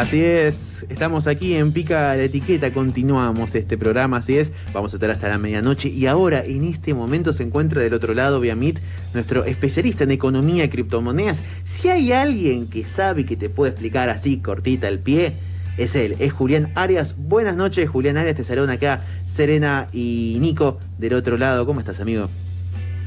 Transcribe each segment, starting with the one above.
Así es, estamos aquí en Pica la Etiqueta, continuamos este programa, así es, vamos a estar hasta la medianoche y ahora en este momento se encuentra del otro lado vía Meet nuestro especialista en economía y criptomonedas. Si hay alguien que sabe y que te puede explicar así cortita el pie, es él, es Julián Arias. Buenas noches, Julián Arias, te saludan acá Serena y Nico del otro lado. ¿Cómo estás, amigo?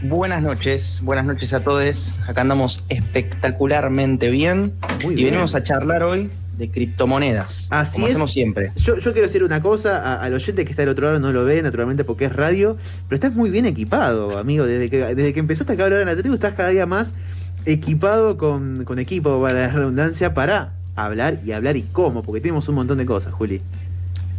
Buenas noches, buenas noches a todos. Acá andamos espectacularmente bien y venimos a charlar hoy de criptomonedas. Así como es. hacemos siempre. Yo, yo quiero decir una cosa, al oyente que está del otro lado no lo ve naturalmente porque es radio, pero estás muy bien equipado, amigo. Desde que, desde que empezaste acá a hablar en la tribu, estás cada día más equipado con, con equipo, para la redundancia, para hablar y hablar y cómo, porque tenemos un montón de cosas, Juli.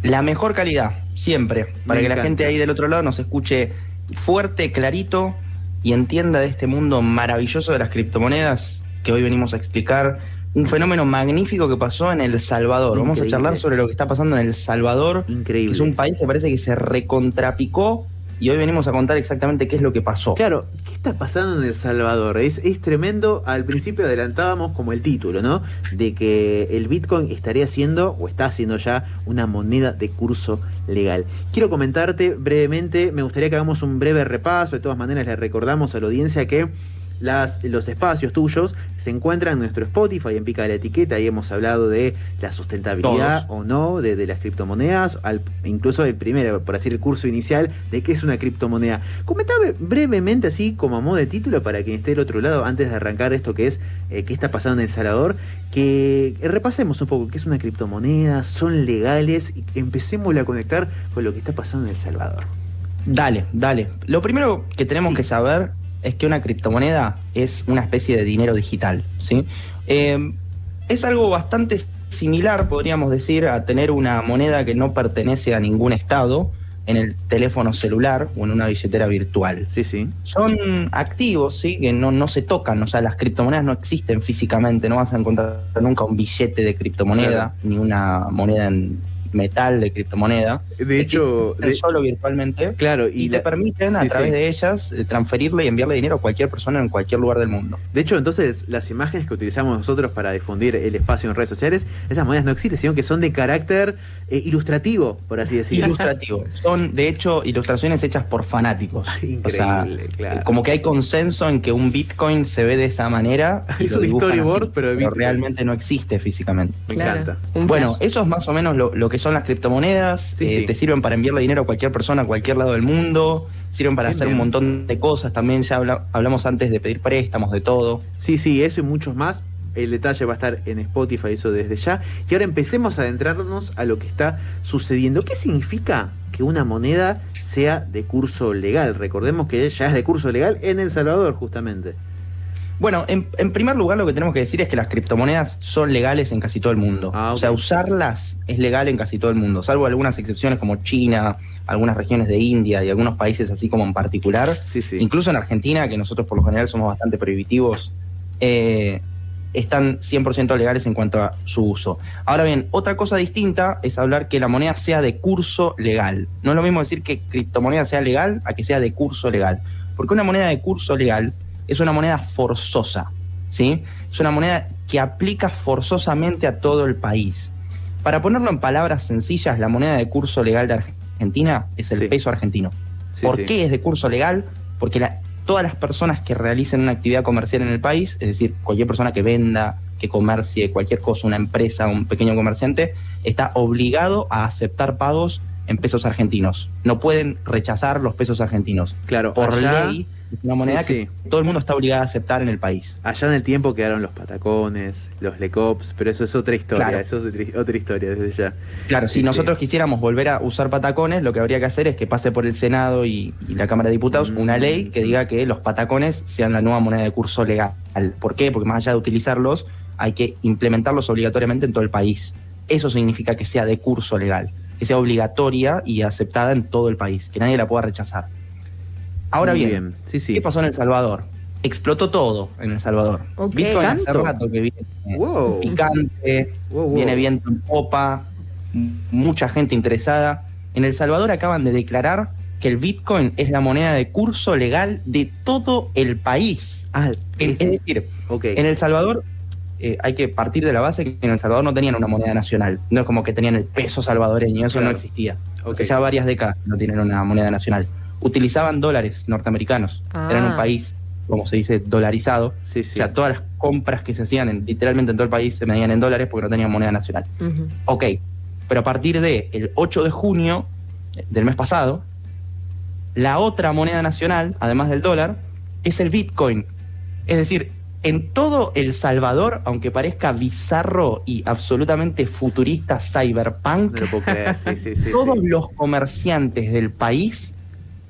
La mejor calidad, siempre, para Me que la gente ahí del otro lado nos escuche fuerte, clarito y entienda de este mundo maravilloso de las criptomonedas que hoy venimos a explicar. Un fenómeno magnífico que pasó en El Salvador. Vamos a charlar sobre lo que está pasando en El Salvador, Increíble. que es un país que parece que se recontrapicó y hoy venimos a contar exactamente qué es lo que pasó. Claro, ¿qué está pasando en El Salvador? Es, es tremendo. Al principio adelantábamos como el título, ¿no? De que el Bitcoin estaría siendo, o está siendo ya, una moneda de curso legal. Quiero comentarte brevemente, me gustaría que hagamos un breve repaso. De todas maneras, le recordamos a la audiencia que las, los espacios tuyos se encuentran en nuestro Spotify, en Pica de la Etiqueta, y hemos hablado de la sustentabilidad o no de, de las criptomonedas, al- incluso el primero, por así el curso inicial, de qué es una criptomoneda. Comentame brevemente, así como a modo de título, para quien esté del otro lado, antes de arrancar esto que es eh, qué está pasando en El Salvador, que eh, repasemos un poco qué es una criptomoneda, son legales, y empecemos a conectar con lo que está pasando en El Salvador. Dale, dale. Lo primero que tenemos Sí. que saber es que una criptomoneda es una especie de dinero digital, ¿sí? Eh, es algo bastante similar, podríamos decir, a tener una moneda que no pertenece a ningún estado en el teléfono celular o en una billetera virtual. Sí, sí. Son activos, ¿sí? Que no, no se tocan, o sea, las criptomonedas no existen físicamente, no vas a encontrar nunca un billete de criptomoneda, Claro. ni una moneda en metal de criptomoneda. De hecho, de- solo virtualmente claro, y, y te permiten a través sí. de ellas eh, transferirle y enviarle dinero a cualquier persona en cualquier lugar del mundo. De hecho, entonces, las imágenes que utilizamos nosotros para difundir el espacio en redes sociales, esas monedas no existen, sino que son de carácter eh, ilustrativo, por así decirlo. Ilustrativo. Son, de hecho, ilustraciones hechas por fanáticos. Increíble, o sea, claro. como que hay consenso en que un Bitcoin se ve de esa manera. y Es un storyboard, así, pero de Bitcoins. realmente no existe físicamente. Me Claro. encanta. Bueno, eso es más o menos lo, lo que son las criptomonedas. Sí, eh, sí. Te sirven para enviarle dinero a cualquier persona a cualquier lado del mundo. Sirven para Bien, hacer un montón de cosas. También ya habla- hablamos antes de pedir préstamos, de todo. Sí, sí, eso y muchos más. El detalle va a estar en Spotify, eso desde ya. Y ahora empecemos a adentrarnos a lo que está sucediendo. ¿Qué significa que una moneda sea de curso legal? Recordemos que ya es de curso legal en El Salvador, justamente. Bueno, en, en primer lugar lo que tenemos que decir es que las criptomonedas son legales en casi todo el mundo. Ah. O sea, usarlas es legal en casi todo el mundo, salvo algunas excepciones como China, algunas regiones de India y algunos países así como en particular. Sí, sí. Incluso en Argentina, que nosotros por lo general somos bastante prohibitivos, eh, están 100% legales en cuanto a su uso. Ahora bien, otra cosa distinta es hablar que la moneda sea de curso legal. No es lo mismo decir que criptomoneda sea legal a que sea de curso legal. Porque una moneda de curso legal es una moneda forzosa, ¿sí? Es una moneda que aplica forzosamente a todo el país. Para ponerlo en palabras sencillas, la moneda de curso legal de Argentina es el Sí. peso argentino. Sí, ¿Por sí. qué es de curso legal? Porque la- todas las personas que realicen una actividad comercial en el país, es decir, cualquier persona que venda, que comercie cualquier cosa, una empresa, un pequeño comerciante, está obligado a aceptar pagos en pesos argentinos. No pueden rechazar los pesos argentinos. Claro, Por allá, ley, una moneda Sí, que todo el mundo está obligado a aceptar en el país. allá en el tiempo quedaron los patacones, los lecops, pero eso es otra historia, Claro. eso es otra, otra historia desde ya. Claro, Sí, si nosotros quisiéramos volver a usar patacones, lo que habría que hacer es que pase por el Senado y, y la Cámara de Diputados Mm. una ley que diga que los patacones sean la nueva moneda de curso legal. ¿Por qué? Porque más allá de utilizarlos, hay que implementarlos obligatoriamente en todo el país. Eso significa que sea de curso legal, que sea obligatoria y aceptada en todo el país, que nadie la pueda rechazar. Ahora bien, Sí, sí. ¿qué pasó en El Salvador? Explotó todo en El Salvador. Ok. Bitcoin hace rato que viene Wow. picante, Wow, wow. viene viento en popa, mucha gente interesada. En El Salvador acaban de declarar que el Bitcoin es la moneda de curso legal de todo el país. Ah, Es, es decir, en El Salvador eh, hay que partir de la base que en El Salvador no tenían una moneda nacional. No es como que tenían el peso salvadoreño, eso no existía. Porque ya varias décadas no tienen una moneda nacional. Utilizaban dólares norteamericanos. Eran un ah. país, como se dice, dolarizado. O sea, todas las compras que se hacían en, literalmente en todo el país se medían en dólares porque no tenían moneda nacional. Ok, pero a partir del el 8 de junio del mes pasado, la otra moneda nacional, además del dólar, es el Bitcoin. Es decir, en todo El Salvador, aunque parezca bizarro y absolutamente futurista cyberpunk, todos los comerciantes del país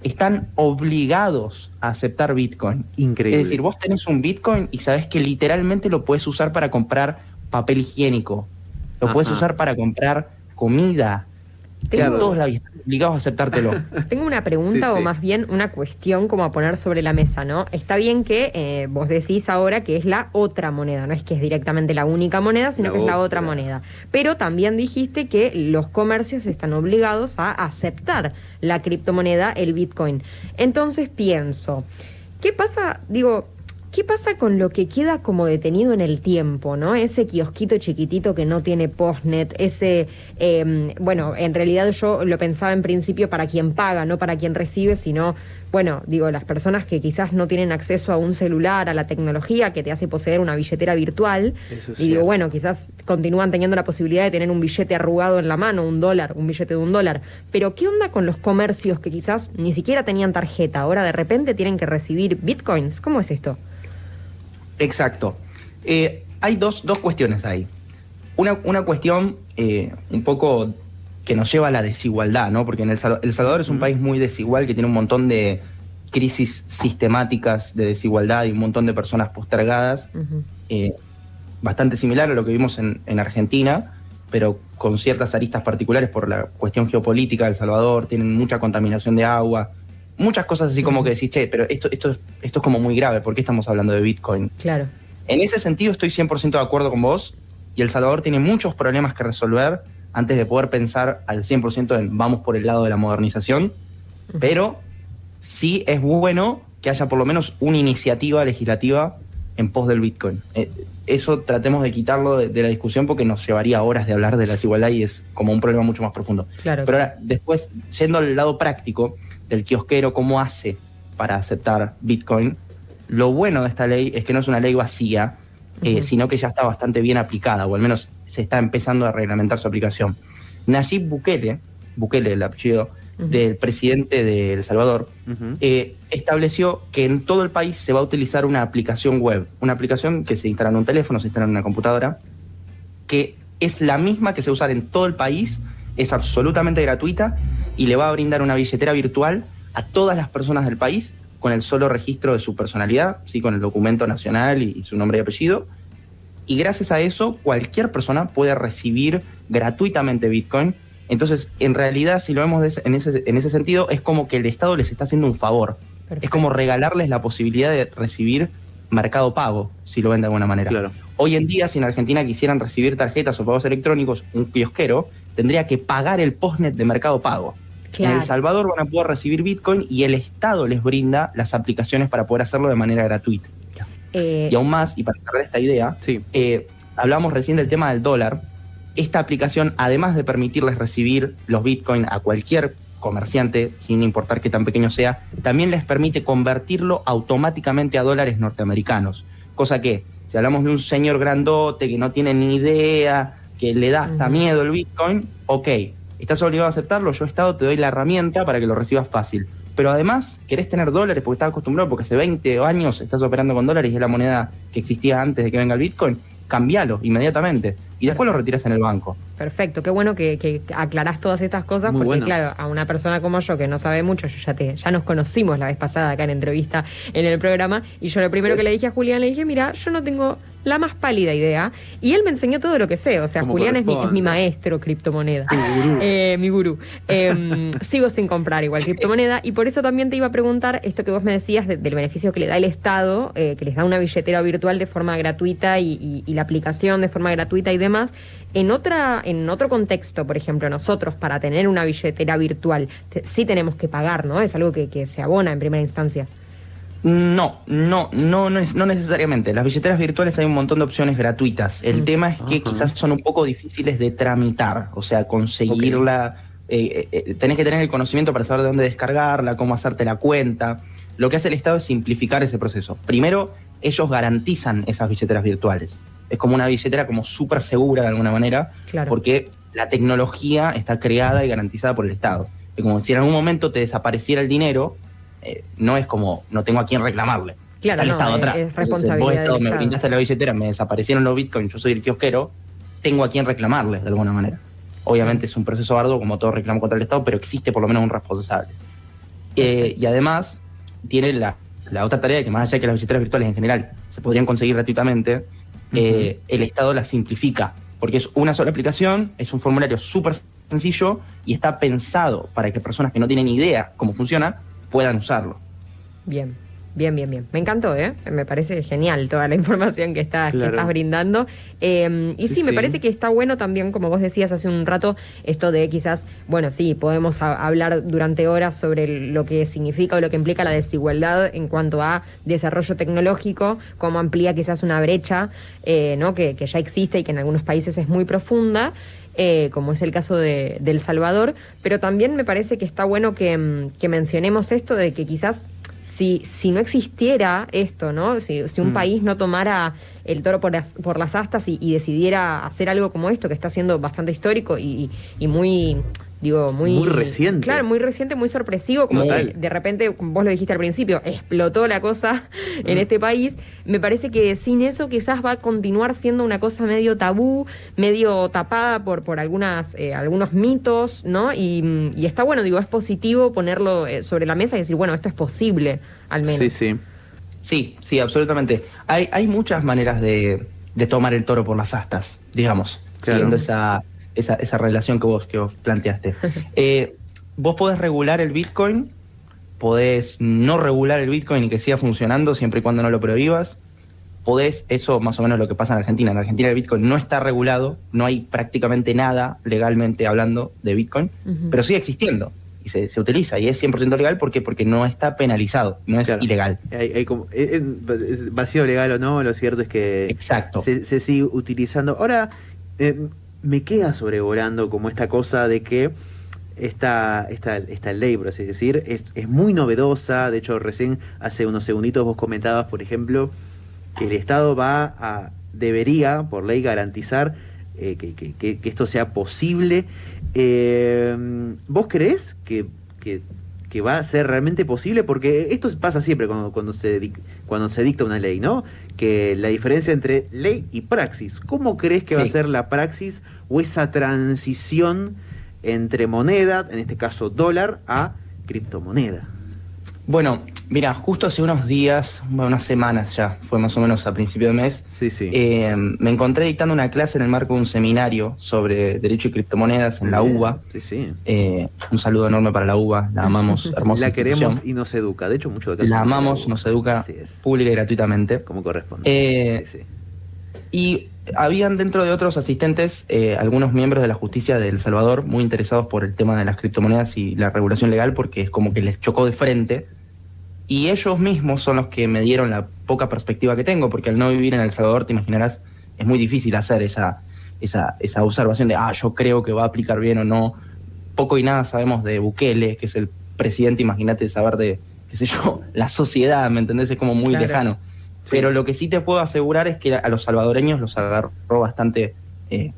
están obligados a aceptar Bitcoin. Increíble. Es decir, vos tenés un Bitcoin y sabés que literalmente lo puedes usar para comprar papel higiénico, lo puedes usar para comprar comida, tengo, todos obligados a aceptártelo. Tengo una pregunta o más bien una cuestión como a poner sobre la mesa, ¿no? Está bien que eh, vos decís ahora que es la otra moneda, no es que es directamente la única moneda, sino que es la otra moneda. Pero también dijiste que los comercios están obligados a aceptar la criptomoneda, el Bitcoin. Entonces pienso, ¿qué pasa? Digo, ¿Qué pasa con lo que queda como detenido en el tiempo, no? Ese kiosquito chiquitito que no tiene postnet, ese, em, bueno, en realidad yo lo pensaba en principio para quien paga, no para quien recibe, sino, bueno, digo, las personas que quizás no tienen acceso a un celular, a la tecnología que te hace poseer una billetera virtual, y digo, bueno, quizás continúan teniendo la posibilidad de tener un billete arrugado en la mano, un dólar, un billete de un dólar, pero ¿qué onda con los comercios que quizás ni siquiera tenían tarjeta, ahora de repente tienen que recibir bitcoins? ¿Cómo es esto? Exacto. Eh, hay dos, cuestiones ahí. Una, una cuestión eh, un poco que nos lleva a la desigualdad, ¿no? Porque en el, Salvador es un país muy desigual que tiene un montón de crisis sistemáticas de desigualdad y un montón de personas postergadas, eh, bastante similar a lo que vimos en, en, Argentina, pero con ciertas aristas particulares por la cuestión geopolítica del Salvador, tienen mucha contaminación de agua, muchas cosas así como que decís, che, pero esto, esto, esto es como muy grave, ¿por qué estamos hablando de Bitcoin? Claro. En ese sentido estoy 100% de acuerdo con vos y El Salvador tiene muchos problemas que resolver antes de poder pensar al 100% en vamos por el lado de la modernización, pero sí es bueno que haya por lo menos una iniciativa legislativa en pos del Bitcoin. Eh, eso tratemos de quitarlo de, la discusión porque nos llevaría horas de hablar de la desigualdad y es como un problema mucho más profundo. Claro. Pero ahora, después, yendo al lado práctico, del kiosquero, cómo hace para aceptar Bitcoin. Lo bueno de esta ley es que no es una ley vacía, eh, sino que ya está bastante bien aplicada, o al menos se está empezando a reglamentar su aplicación. Nayib Bukele, Bukele el apellido del presidente de El Salvador, eh, estableció que en todo el país se va a utilizar una aplicación web, una aplicación que se instala en un teléfono, se instala en una computadora, que es la misma que se usa en todo el país, es absolutamente gratuita y le va a brindar una billetera virtual a todas las personas del país con el solo registro de su personalidad, ¿sí? con el documento nacional y, su nombre y apellido. Y gracias a eso, cualquier persona puede recibir gratuitamente Bitcoin. Entonces, en realidad, si lo vemos en ese, en ese sentido, es como que el Estado les está haciendo un favor. Es como regalarles la posibilidad de recibir mercado pago, si lo ven de alguna manera. Claro. Hoy en día, si en Argentina quisieran recibir tarjetas o pagos electrónicos, un kiosquero tendría que pagar el postnet de mercado pago. En El Salvador van a poder recibir Bitcoin y el Estado les brinda las aplicaciones para poder hacerlo de manera gratuita. Eh, y aún más, y para cerrar esta idea, eh, hablamos recién del tema del dólar. Esta aplicación, además de permitirles recibir los Bitcoin a cualquier comerciante, sin importar qué tan pequeño sea, también les permite convertirlo automáticamente a dólares norteamericanos. Cosa que, si hablamos de un señor grandote que no tiene ni idea, que le da hasta miedo el Bitcoin, ok, estás obligado a aceptarlo, yo Estado te doy la herramienta para que lo recibas fácil. Pero además, querés tener dólares porque estás acostumbrado, porque hace 20 años estás operando con dólares y es la moneda que existía antes de que venga el Bitcoin, cambialo inmediatamente y después lo retiras en el banco. Perfecto, qué bueno que, que aclarás todas estas cosas, porque claro, a una persona como yo que no sabe mucho, yo ya te, ya nos conocimos la vez pasada acá en entrevista en el programa, y yo lo primero que le dije a Julián, le dije, mira, yo no tengo la más pálida idea. Y él me enseñó todo lo que sé. O sea, Julián es mi, maestro criptomoneda. Eh, mi gurú. Em, sigo sin comprar igual criptomoneda. Y por eso también te iba a preguntar esto que vos me decías del beneficio que le da el Estado, eh, que les da una billetera virtual de forma gratuita y, la aplicación de forma gratuita y demás. En, otra, en otro contexto, por ejemplo, nosotros para tener una billetera virtual sí tenemos que pagar, ¿no? Es algo que, que se abona en primera instancia. No, no, no, no, no necesariamente. Las billeteras virtuales hay un montón de opciones gratuitas. El mm. tema es que quizás son un poco difíciles de tramitar, o sea, conseguirla. Eh, eh, eh, tenés que tener el conocimiento para saber de dónde descargarla, cómo hacerte la cuenta. Lo que hace el Estado es simplificar ese proceso. Primero, ellos garantizan esas billeteras virtuales. Es como una billetera como súper segura de alguna manera, porque la tecnología está creada y garantizada por el Estado. Es como si en algún momento te desapareciera el dinero, eh, no es como no tengo a quién reclamarle. Claro, el Estado atrás. Es responsabilidad me brindaste la billetera, me desaparecieron los bitcoins, yo soy el kiosquero, tengo a quién reclamarles de alguna manera. Obviamente es un proceso arduo, como todo reclamo contra el Estado, pero existe por lo menos un responsable. Eh, y además tiene la, otra tarea que más allá de que las billeteras virtuales en general se podrían conseguir gratuitamente, eh, el Estado las simplifica, porque es una sola aplicación, es un formulario súper sencillo y está pensado para que personas que no tienen idea cómo funciona puedan usarlo. Bien. Bien, bien, bien. Me encantó, ¿eh? Me parece genial toda la información que, estás brindando. Em, y sí, me parece que está bueno también, como vos decías hace un rato, esto de quizás, bueno, sí, podemos hablar durante horas sobre lo que significa o lo que implica la desigualdad en cuanto a desarrollo tecnológico, cómo amplía quizás una brecha, eh, ¿no? Que, que ya existe y que en algunos países es muy profunda. Eh, como es el caso de, El Salvador, pero también me parece que está bueno que, mm, que mencionemos esto de que quizás si, si no existiera esto, ¿no? Si, un mm. país no tomara el toro por las, por las astas y, decidiera hacer algo como esto, que está siendo bastante histórico y, y muy digo, muy, reciente. Claro, muy reciente, muy sorpresivo, como que de repente, vos lo dijiste al principio, explotó la cosa en mm. este país. Me parece que sin eso quizás va a continuar siendo una cosa medio tabú, medio tapada por, por algunas, eh, algunos mitos, ¿no? Y, está bueno, digo, es positivo ponerlo eh, sobre la mesa y decir, bueno, esto es posible, al menos. Sí, sí. Sí, sí, absolutamente. Hay, hay muchas maneras de, de tomar el toro por las astas, digamos, siguiendo esa esa, esa relación que vos, que vos planteaste. Eh, vos podés regular el Bitcoin, podés no regular el Bitcoin y que siga funcionando siempre y cuando no lo prohíbas. Podés, eso más o menos lo que pasa en Argentina. En Argentina el Bitcoin no está regulado, no hay prácticamente nada legalmente hablando de Bitcoin, pero sigue existiendo y se, se, utiliza y es 100% legal porque porque no está penalizado, no es ilegal. Hay, como, es, vacío legal o no, lo cierto es que Exacto. Se, se sigue utilizando. Ahora, eh, me queda sobrevolando como esta cosa de que esta, esta, esta ley, por así decir, es, es muy novedosa. De hecho, recién hace unos segunditos vos comentabas, por ejemplo, que el Estado va a, debería, por ley, garantizar eh, que, que, que, esto sea posible. Eh, ¿Vos crees que, que, va a ser realmente posible? Porque esto pasa siempre cuando, cuando, se, cuando se dicta una ley, ¿no? Que la diferencia entre ley y praxis. ¿Cómo crees que va a ser la praxis o esa transición entre moneda, en este caso dólar, a criptomoneda? Bueno, mira, justo hace unos días, unas semanas ya, fue más o menos a principio de mes, sí, sí. Eh, me encontré dictando una clase en el marco de un seminario sobre derecho y criptomonedas en la UBA. Sí, sí. Eh, un saludo enorme para la UBA, la amamos, hermosa. La queremos y nos educa, de hecho, mucho de La amamos, nos educa pública y gratuitamente. Como corresponde. Eh, sí, sí. Y habían dentro de otros asistentes eh, algunos miembros de la justicia de El Salvador muy interesados por el tema de las criptomonedas y la regulación legal porque es como que les chocó de frente. Y ellos mismos son los que me dieron la poca perspectiva que tengo, porque al no vivir en El Salvador, te imaginarás, es muy difícil hacer esa, esa, esa observación de, ah, yo creo que va a aplicar bien o no. Poco y nada sabemos de Bukele, que es el presidente, imagínate saber de, qué sé yo, la sociedad, ¿me entendés? Es como muy lejano. Pero lo que sí te puedo asegurar es que a los salvadoreños los agarró bastante eh,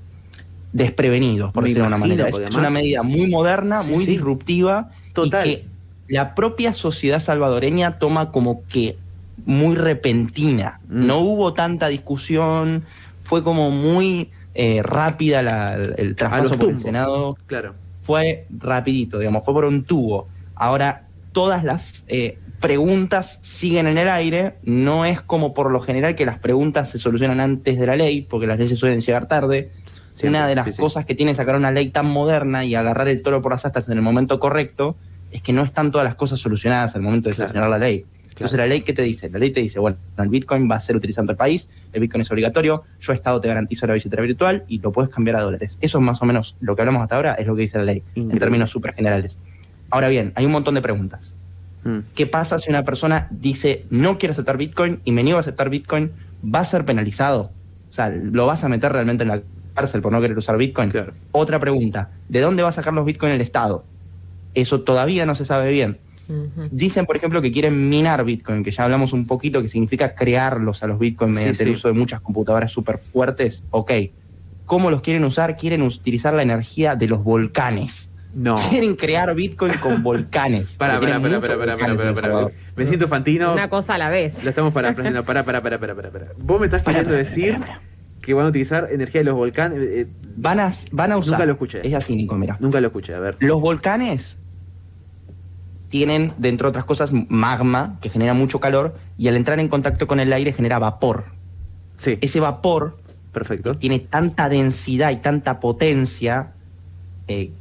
desprevenidos, por decirlo de una manera. Es, una medida muy moderna, muy disruptiva. Total. Y que la propia sociedad salvadoreña toma como que muy repentina. Mm. No hubo tanta discusión, fue como muy eh, rápida el traspaso por el Senado. Claro. Fue rapidito, digamos, fue por un tubo. Ahora, todas las eh, preguntas siguen en el aire, no es como por lo general que las preguntas se solucionan antes de la ley, porque las leyes suelen llegar tarde. una de las cosas que tiene sacar una ley tan moderna y agarrar el toro por las astas en el momento correcto es que no están todas las cosas solucionadas al momento de sancionar la ley. Entonces, ¿la ley qué te dice? La ley te dice, bueno, el Bitcoin va a ser utilizado en el país, el Bitcoin es obligatorio, yo Estado te garantizo la billetera virtual y lo puedes cambiar a dólares. Eso es más o menos lo que hablamos hasta ahora, es lo que dice la ley, en términos súper generales. Ahora bien, hay un montón de preguntas Mm. ¿Qué pasa si una persona dice no quiero aceptar Bitcoin y me niego a aceptar Bitcoin? ¿Va a ser penalizado? O sea, ¿lo vas a meter realmente en la cárcel por no querer usar Bitcoin? Otra pregunta, ¿de dónde va a sacar los Bitcoin el Estado? Eso todavía no se sabe bien. Dicen, por ejemplo, que quieren minar Bitcoin, que ya hablamos un poquito, que significa crearlos a los Bitcoin mediante el uso de muchas computadoras súper fuertes. Ok. ¿Cómo los quieren usar? Quieren utilizar la energía de los volcanes. No. Quieren crear Bitcoin con volcanes. Para, para, para, para, para, para, Me siento fantino. Una cosa a la vez. Lo estamos para, para, para, para, para, para, para. Vos me estás queriendo decir que van a utilizar energía de los volcanes. Eh, eh, van a, van a usar. Nunca lo escuché. Es así, Nico, mira. Nunca lo escuché, a ver. Los volcanes tienen, dentro de otras cosas, magma, que genera mucho calor, y al entrar en contacto con el aire genera vapor. Sí. Ese vapor Perfecto. tiene tanta densidad y tanta potencia, eh,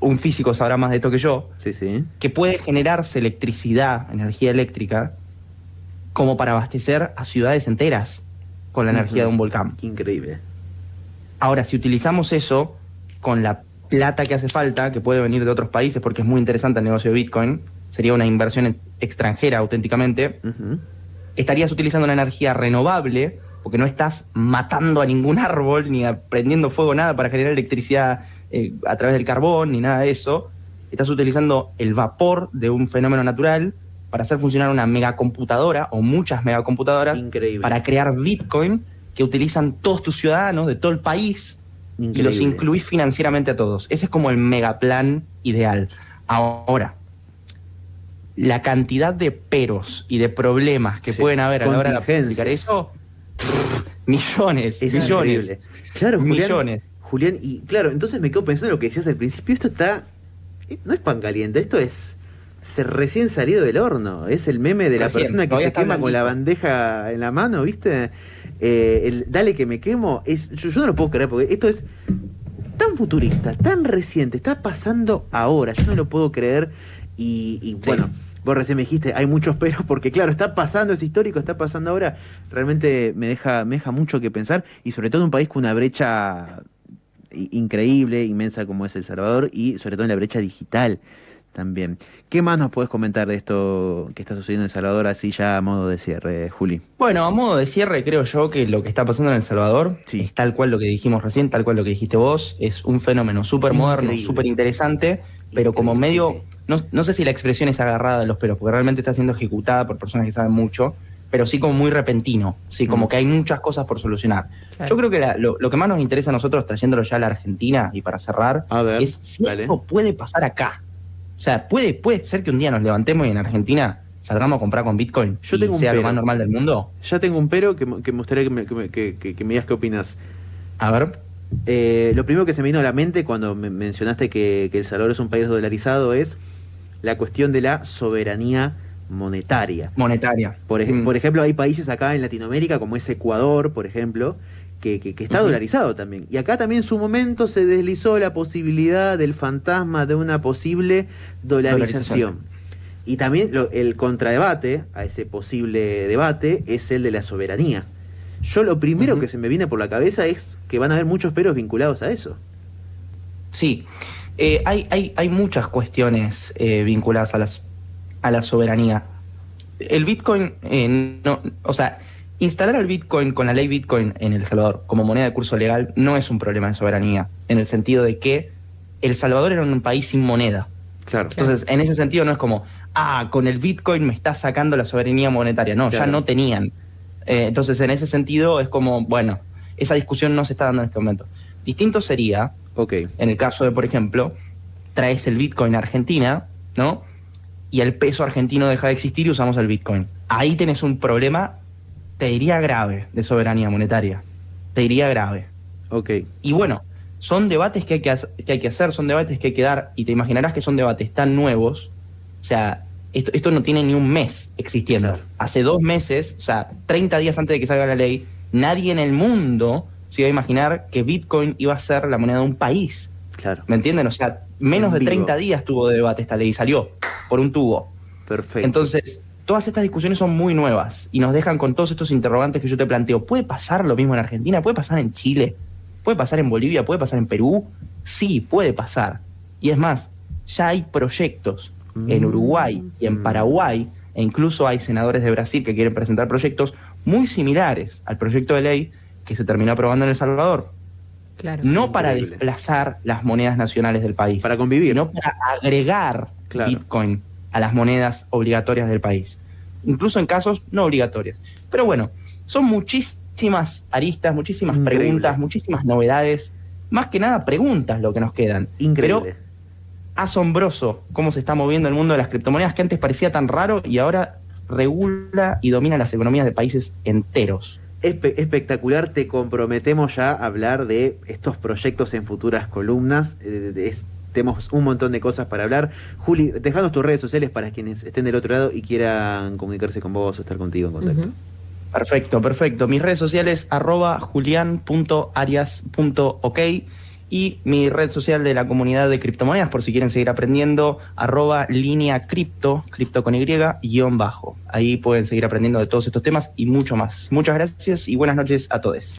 un físico sabrá más de esto que yo, sí, sí. que puede generarse electricidad, energía eléctrica, como para abastecer a ciudades enteras con la energía de un volcán. Increíble. Ahora, si utilizamos eso con la plata que hace falta, que puede venir de otros países, porque es muy interesante el negocio de Bitcoin, sería una inversión extranjera auténticamente, estarías utilizando una energía renovable, porque no estás matando a ningún árbol, ni prendiendo fuego nada para generar electricidad eh, a través del carbón, ni nada de eso. Estás utilizando el vapor de un fenómeno natural para hacer funcionar una megacomputadora o muchas megacomputadoras para crear Bitcoin que utilizan todos tus ciudadanos de todo el país y los incluís financieramente a todos. Ese es como el megaplan ideal. Ahora, la cantidad de peros y de problemas que pueden haber a la hora de aplicar eso, millones, millones. Claro, millones. Julián, y claro, entonces me quedo pensando en lo que decías al principio, esto está, eh, no es pan caliente, esto es se recién salido del horno, es el meme de la persona que se quema con la bandeja en la mano, ¿viste? Eh, el dale que me quemo, es, yo, no lo puedo creer porque esto es tan futurista, tan reciente, está pasando ahora, yo no lo puedo creer y, bueno. Vos recién me dijiste, hay muchos peros, porque claro, está pasando, es histórico, está pasando ahora. Realmente me deja, me deja mucho que pensar, y sobre todo en un país con una brecha increíble, inmensa como es El Salvador, y sobre todo en la brecha digital también. ¿Qué más nos puedes comentar de esto que está sucediendo en El Salvador, así ya a modo de cierre, Juli? Bueno, a modo de cierre, creo yo que lo que está pasando en El Salvador es tal cual lo que dijimos recién, tal cual lo que dijiste vos, es un fenómeno súper moderno, súper interesante, pero como medio, no, sé si la expresión es agarrada de los pelos, porque realmente está siendo ejecutada por personas que saben mucho, pero sí como muy repentino, sí, como que hay muchas cosas por solucionar. Yo creo que lo, que más nos interesa a nosotros, trayéndolo ya a la Argentina y para cerrar, es si esto puede pasar acá. O sea, puede, puede ser que un día nos levantemos y en Argentina salgamos a comprar con Bitcoin Yo y tengo sea lo más normal del mundo. Ya tengo un pero que, me gustaría que me, digas qué opinas. A ver. Eh, lo primero que se me vino a la mente cuando me mencionaste que, El Salvador es un país dolarizado es la cuestión de la soberanía monetaria. Monetaria. Por, mm. por ejemplo, hay países acá en Latinoamérica, como es Ecuador, por ejemplo, que, está dolarizado también. Y acá también en su momento se deslizó la posibilidad del fantasma de una posible dolarización. Y también el contradebate a ese posible debate es el de la soberanía. Yo lo primero que se me viene por la cabeza es que van a haber muchos peros vinculados a eso. Sí, eh, hay, hay, hay, muchas cuestiones eh, vinculadas a, las, a la soberanía. El Bitcoin, eh, no, o sea, Instalar el Bitcoin con la ley Bitcoin en El Salvador como moneda de curso legal no es un problema de soberanía, en el sentido de que El Salvador era un país sin moneda. Claro. Entonces, en ese sentido no es como, ah, con el Bitcoin me está sacando la soberanía monetaria. No, ya no tenían. Eh, entonces, en ese sentido es como, bueno, esa discusión no se está dando en este momento. Distinto sería, okay. en el caso de, por ejemplo, traes el Bitcoin a Argentina, ¿no? Y el peso argentino deja de existir y usamos el Bitcoin. Ahí tenés un problema te diría grave de soberanía monetaria. Te diría grave. Ok. Y bueno, son debates que hay que, que hay que hacer, son debates que hay que dar, y te imaginarás que son debates tan nuevos. O sea, esto, esto no tiene ni un mes existiendo. Hace dos meses, o sea, 30 días antes de que salga la ley, nadie en el mundo se iba a imaginar que Bitcoin iba a ser la moneda de un país. Claro. ¿Me entienden? O sea, menos de 30 días tuvo de debate esta ley y salió por un tubo. Perfecto. Entonces, todas estas discusiones son muy nuevas y nos dejan con todos estos interrogantes que yo te planteo. ¿Puede pasar lo mismo en Argentina? ¿Puede pasar en Chile? ¿Puede pasar en Bolivia? ¿Puede pasar en Perú? Sí, puede pasar. Y es más, ya hay proyectos en Uruguay y en Mm. Paraguay, e incluso hay senadores de Brasil que quieren presentar proyectos muy similares al proyecto de ley que se terminó aprobando en El Salvador. Claro. No para Increíble. desplazar las monedas nacionales del país, Para convivir. sino para agregar Claro. Bitcoin a las monedas obligatorias del país. Incluso en casos no obligatorias. Pero bueno, son muchísimas aristas, muchísimas Increíble. preguntas, muchísimas novedades. Más que nada preguntas lo que nos quedan. Increíble. Pero asombroso cómo se está moviendo el mundo de las criptomonedas que antes parecía tan raro y ahora regula y domina las economías de países enteros. Espe- espectacular, te comprometemos ya a hablar de estos proyectos en futuras columnas. eh, tenemos un montón de cosas para hablar. Juli, dejanos tus redes sociales para quienes estén del otro lado y quieran comunicarse con vos o estar contigo en contacto. Perfecto, perfecto. Mis redes sociales arroba julian.arias.ok y mi red social de la comunidad de criptomonedas, por si quieren seguir aprendiendo, arroba línea cripto, cripto con Y, guion bajo. Ahí pueden seguir aprendiendo de todos estos temas y mucho más. Muchas gracias y buenas noches a todos.